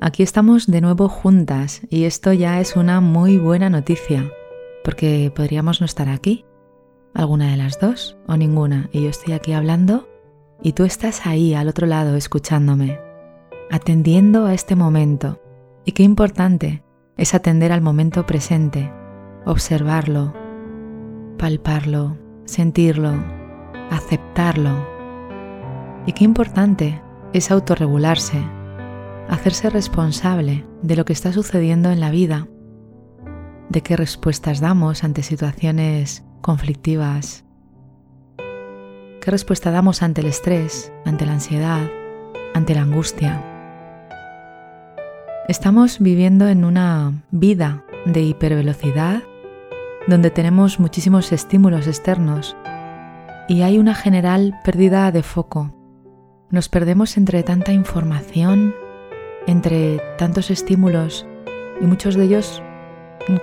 Aquí estamos de nuevo juntas y esto ya es una muy buena noticia, porque podríamos no estar aquí, alguna de las dos o ninguna, y yo estoy aquí hablando y tú estás ahí al otro lado escuchándome, atendiendo a este momento. Y qué importante es atender al momento presente, observarlo, palparlo, sentirlo, aceptarlo. Y qué importante es autorregularse hacerse responsable de lo que está sucediendo en la vida, de qué respuestas damos ante situaciones conflictivas, qué respuesta damos ante el estrés, ante la ansiedad, ante la angustia. Estamos viviendo en una vida de hipervelocidad donde tenemos muchísimos estímulos externos y hay una general pérdida de foco. Nos perdemos entre tanta información, entre tantos estímulos y muchos de ellos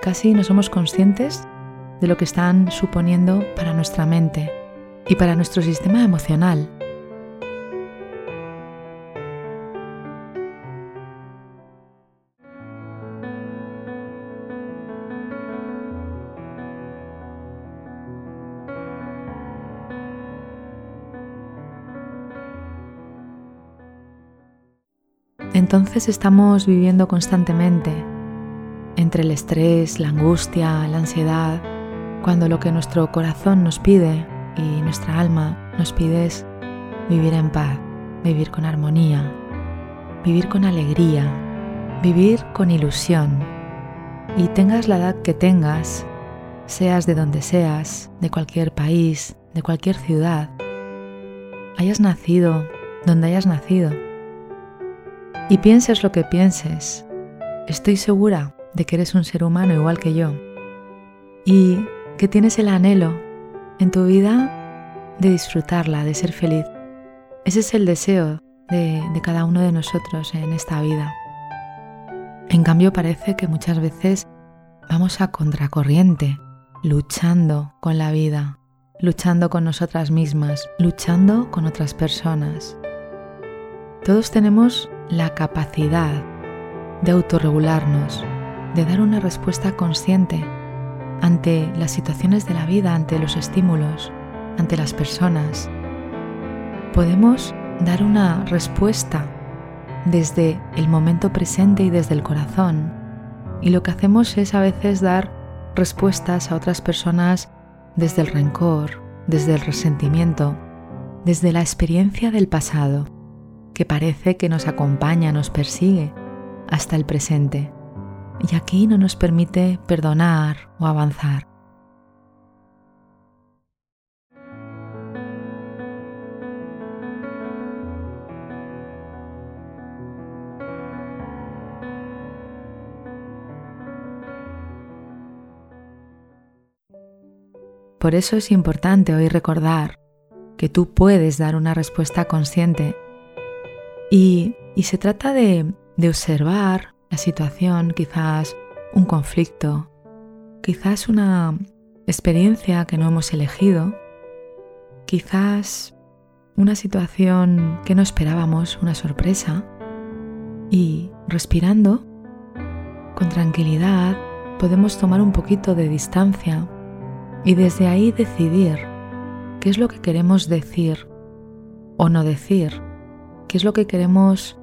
casi no somos conscientes de lo que están suponiendo para nuestra mente y para nuestro sistema emocional. Entonces estamos viviendo constantemente entre el estrés, la angustia, la ansiedad, cuando lo que nuestro corazón nos pide y nuestra alma nos pide es vivir en paz, vivir con armonía, vivir con alegría, vivir con ilusión. Y tengas la edad que tengas, seas de donde seas, de cualquier país, de cualquier ciudad, hayas nacido donde hayas nacido, y pienses lo que pienses, estoy segura de que eres un ser humano igual que yo y que tienes el anhelo en tu vida de disfrutarla, de ser feliz. Ese es el deseo de, de cada uno de nosotros en esta vida. En cambio parece que muchas veces vamos a contracorriente, luchando con la vida, luchando con nosotras mismas, luchando con otras personas. Todos tenemos la capacidad de autorregularnos, de dar una respuesta consciente ante las situaciones de la vida, ante los estímulos, ante las personas. Podemos dar una respuesta desde el momento presente y desde el corazón. Y lo que hacemos es a veces dar respuestas a otras personas desde el rencor, desde el resentimiento, desde la experiencia del pasado que parece que nos acompaña, nos persigue hasta el presente y aquí no nos permite perdonar o avanzar. Por eso es importante hoy recordar que tú puedes dar una respuesta consciente y, se trata de, observar la situación, quizás un conflicto, quizás una experiencia que no hemos elegido, quizás una situación que no esperábamos, una sorpresa, y respirando con tranquilidad podemos tomar un poquito de distancia y desde ahí decidir qué es lo que queremos decir o no decir qué es lo que queremos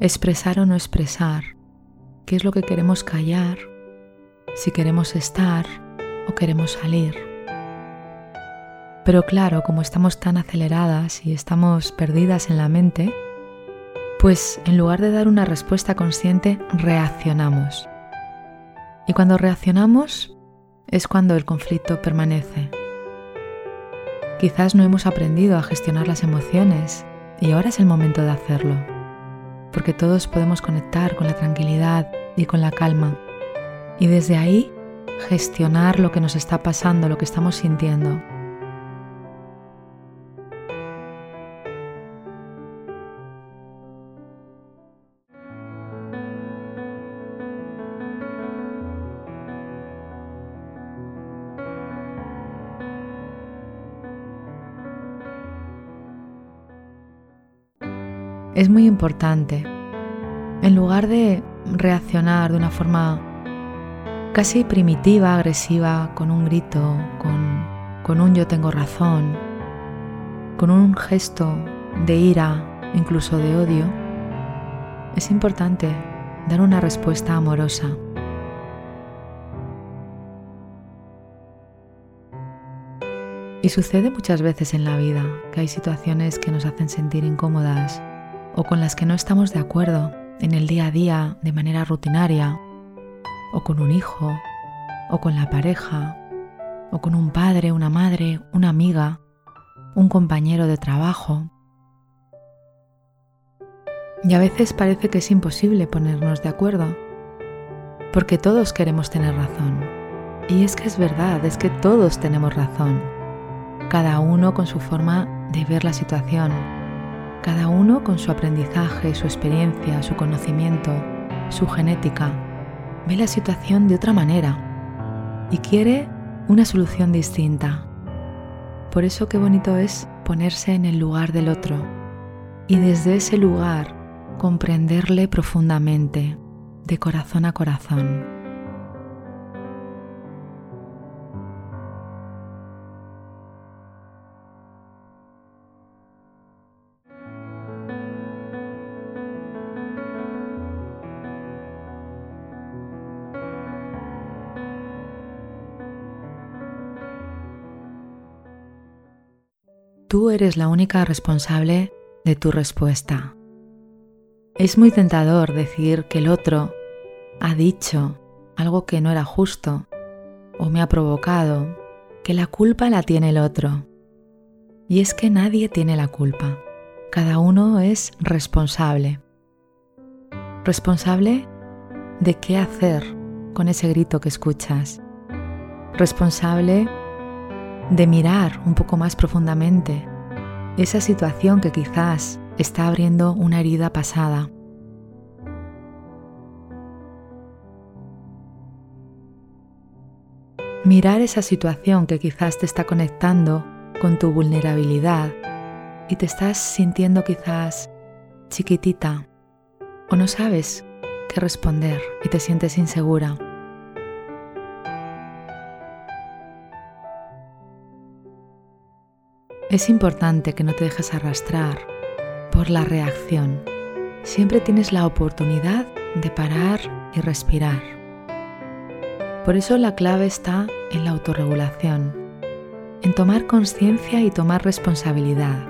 expresar o no expresar, qué es lo que queremos callar si queremos estar o queremos salir. Pero claro, como estamos tan aceleradas y estamos perdidas en la mente, pues en lugar de dar una respuesta consciente, reaccionamos. Y cuando reaccionamos es cuando el conflicto permanece. Quizás no hemos aprendido a gestionar las emociones y ahora es el momento de hacerlo, porque todos podemos conectar con la tranquilidad y con la calma y desde ahí gestionar lo que nos está pasando, lo que estamos sintiendo. Es muy importante, en lugar de reaccionar de una forma casi primitiva, agresiva, con un grito, con, un yo tengo razón, con un gesto de ira, incluso de odio, es importante dar una respuesta amorosa. Y sucede muchas veces en la vida que hay situaciones que nos hacen sentir incómodas o con las que no estamos de acuerdo en el día a día de manera rutinaria o con un hijo, o con la pareja, o con un padre, una madre, una amiga, un compañero de trabajo. Y a veces parece que es imposible ponernos de acuerdo, porque todos queremos tener razón. Y es que es verdad, es que todos tenemos razón, cada uno con su forma de ver la situación, cada uno con su aprendizaje, su experiencia, su conocimiento, su genética ve la situación de otra manera y quiere una solución distinta. Por eso qué bonito es ponerse en el lugar del otro y desde ese lugar comprenderle profundamente, de corazón a corazón. Tú eres la única responsable de tu respuesta. Es muy tentador decir que el otro ha dicho algo que no era justo o me ha provocado, que la culpa la tiene el otro. Y es que nadie tiene la culpa. Cada uno es responsable. Responsable de qué hacer con ese grito que escuchas. Responsable de mirar un poco más profundamente esa situación que quizás está abriendo una herida pasada. Mirar esa situación que quizás te está conectando con tu vulnerabilidad y te estás sintiendo quizás chiquitita o no sabes qué responder y te sientes insegura. Es importante que no te dejes arrastrar por la reacción. Siempre tienes la oportunidad de parar y respirar. Por eso la clave está en la autorregulación, en tomar conciencia y tomar responsabilidad.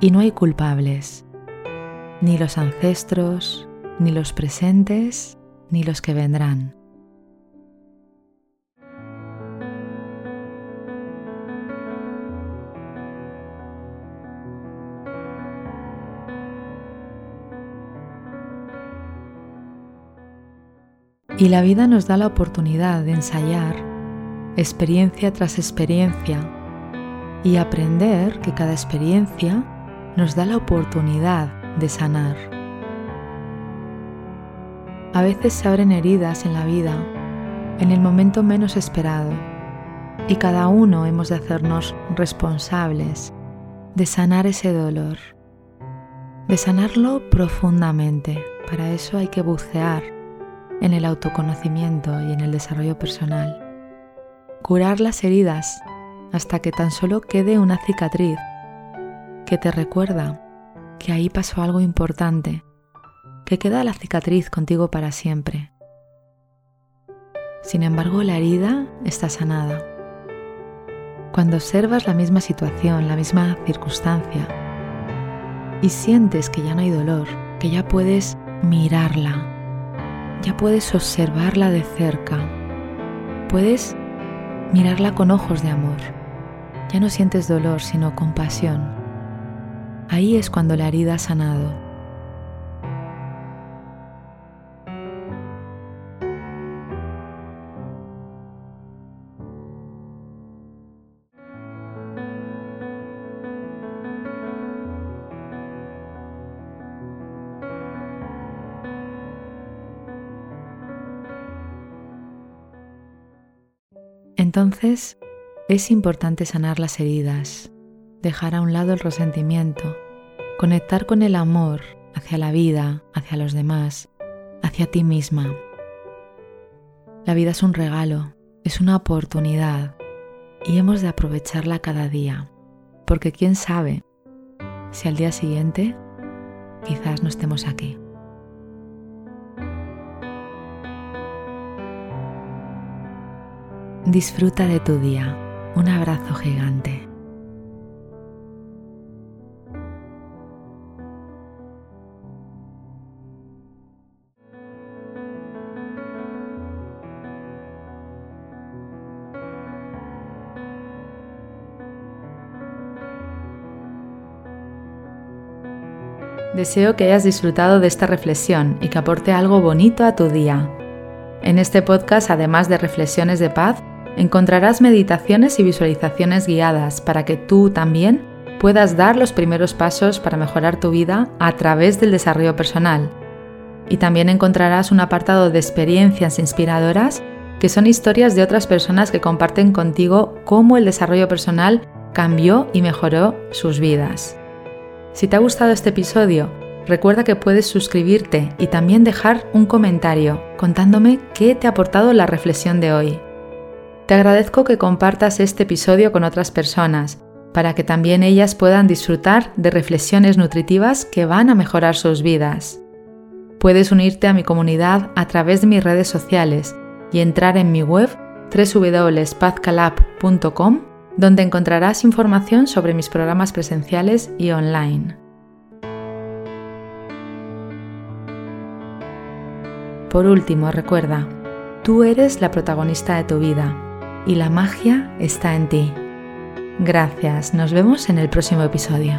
Y no hay culpables, ni los ancestros, ni los presentes, ni los que vendrán. Y la vida nos da la oportunidad de ensayar experiencia tras experiencia y aprender que cada experiencia nos da la oportunidad de sanar. A veces se abren heridas en la vida en el momento menos esperado y cada uno hemos de hacernos responsables de sanar ese dolor, de sanarlo profundamente. Para eso hay que bucear en el autoconocimiento y en el desarrollo personal. Curar las heridas hasta que tan solo quede una cicatriz que te recuerda que ahí pasó algo importante, que queda la cicatriz contigo para siempre. Sin embargo, la herida está sanada. Cuando observas la misma situación, la misma circunstancia, y sientes que ya no hay dolor, que ya puedes mirarla, ya puedes observarla de cerca, puedes mirarla con ojos de amor. Ya no sientes dolor, sino compasión. Ahí es cuando la herida ha sanado Entonces, es importante sanar las heridas, dejar a un lado el resentimiento, conectar con el amor hacia la vida, hacia los demás, hacia ti misma. La vida es un regalo, es una oportunidad y hemos de aprovecharla cada día, porque quién sabe si al día siguiente quizás no estemos aquí. Disfruta de tu día. Un abrazo gigante. Deseo que hayas disfrutado de esta reflexión y que aporte algo bonito a tu día. En este podcast, además de reflexiones de paz, encontrarás meditaciones y visualizaciones guiadas para que tú también puedas dar los primeros pasos para mejorar tu vida a través del desarrollo personal. Y también encontrarás un apartado de experiencias inspiradoras que son historias de otras personas que comparten contigo cómo el desarrollo personal cambió y mejoró sus vidas. Si te ha gustado este episodio, recuerda que puedes suscribirte y también dejar un comentario contándome qué te ha aportado la reflexión de hoy. Te agradezco que compartas este episodio con otras personas, para que también ellas puedan disfrutar de reflexiones nutritivas que van a mejorar sus vidas. Puedes unirte a mi comunidad a través de mis redes sociales y entrar en mi web www.pazcalab.com donde encontrarás información sobre mis programas presenciales y online. Por último, recuerda, tú eres la protagonista de tu vida y la magia está en ti. Gracias, nos vemos en el próximo episodio.